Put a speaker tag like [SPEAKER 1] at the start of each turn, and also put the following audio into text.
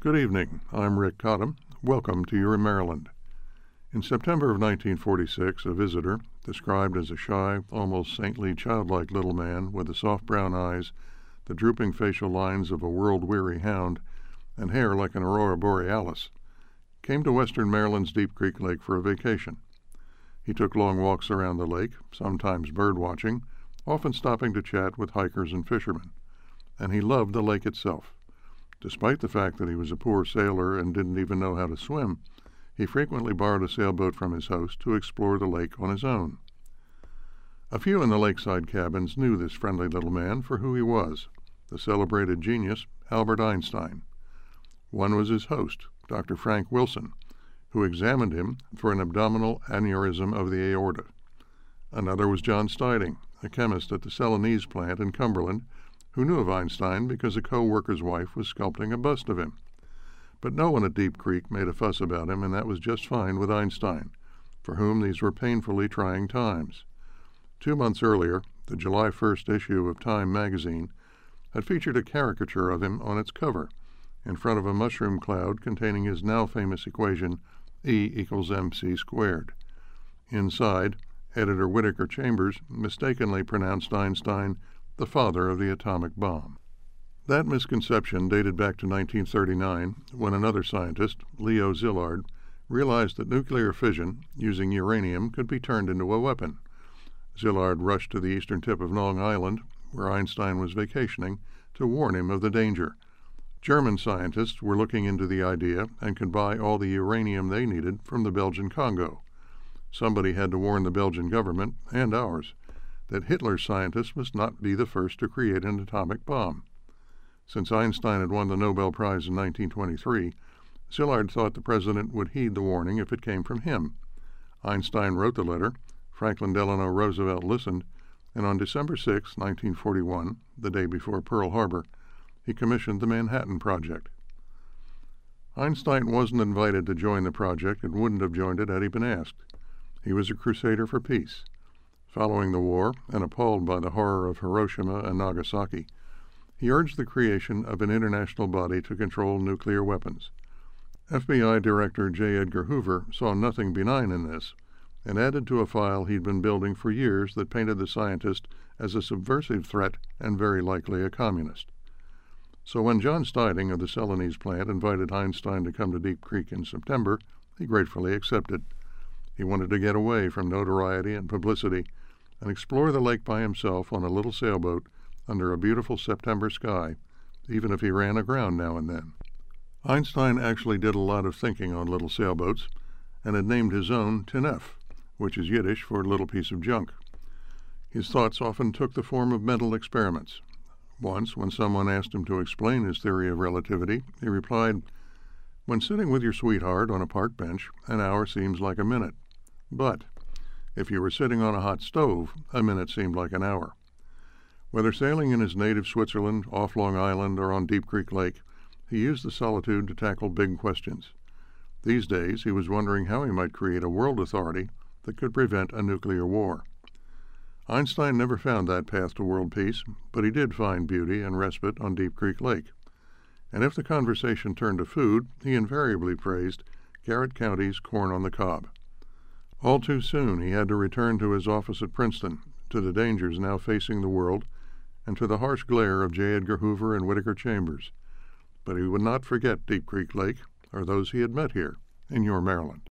[SPEAKER 1] Good evening. I'm Rick Cottam. Welcome to Your Maryland. In September of 1946, a visitor, described as a shy, almost saintly, childlike little man with the soft brown eyes, the drooping facial lines of a world weary hound, and hair like an aurora borealis, came to western Maryland's Deep Creek Lake for a vacation. He took long walks around the lake, sometimes bird watching, often stopping to chat with hikers and fishermen. And he loved the lake itself. Despite the fact that he was a poor sailor and didn't even know how to swim, he frequently borrowed a sailboat from his host to explore the lake on his own. A few in the lakeside cabins knew this friendly little man for who he was the celebrated genius Albert Einstein. One was his host, Dr. Frank Wilson, who examined him for an abdominal aneurysm of the aorta. Another was John Steiding, a chemist at the Celanese plant in Cumberland, who knew of Einstein because a co-worker's wife was sculpting a bust of him. But no one at Deep Creek made a fuss about him, and that was just fine with Einstein, for whom these were painfully trying times. Two months earlier, the July 1st issue of Time magazine had featured a caricature of him on its cover, in front of a mushroom cloud containing his now famous equation E equals mc squared. Inside, editor Whittaker Chambers mistakenly pronounced Einstein the father of the atomic bomb. That misconception dated back to 1939 when another scientist, Leo Szilard, realized that nuclear fission using uranium could be turned into a weapon. Szilard rushed to the eastern tip of Long Island, where Einstein was vacationing, to warn him of the danger. German scientists were looking into the idea and could buy all the uranium they needed from the Belgian Congo. Somebody had to warn the Belgian government, and ours, that Hitler's scientists must not be the first to create an atomic bomb. Since Einstein had won the Nobel Prize in 1923, Szilard thought the president would heed the warning if it came from him. Einstein wrote the letter, Franklin Delano Roosevelt listened, and on December 6, 1941, the day before Pearl Harbor, he commissioned the Manhattan Project. Einstein wasn't invited to join the project and wouldn't have joined it had he been asked. He was a crusader for peace. Following the war, and appalled by the horror of Hiroshima and Nagasaki, he urged the creation of an international body to control nuclear weapons. FBI Director J. Edgar Hoover saw nothing benign in this and added to a file he'd been building for years that painted the scientist as a subversive threat and very likely a communist. So when John Steiding of the Celanese plant invited Einstein to come to Deep Creek in September, he gratefully accepted. He wanted to get away from notoriety and publicity and explore the lake by himself on a little sailboat under a beautiful September sky, even if he ran aground now and then. Einstein actually did a lot of thinking on little sailboats and had named his own Tinef, which is Yiddish for little piece of junk. His thoughts often took the form of mental experiments, once, when someone asked him to explain his theory of relativity, he replied, When sitting with your sweetheart on a park bench, an hour seems like a minute. But if you were sitting on a hot stove, a minute seemed like an hour. Whether sailing in his native Switzerland, off Long Island, or on Deep Creek Lake, he used the solitude to tackle big questions. These days, he was wondering how he might create a world authority that could prevent a nuclear war. Einstein never found that path to world peace, but he did find beauty and respite on Deep Creek Lake. And if the conversation turned to food, he invariably praised Garrett County's corn on the cob. All too soon he had to return to his office at Princeton, to the dangers now facing the world, and to the harsh glare of J. Edgar Hoover and Whittaker Chambers. But he would not forget Deep Creek Lake or those he had met here in your Maryland.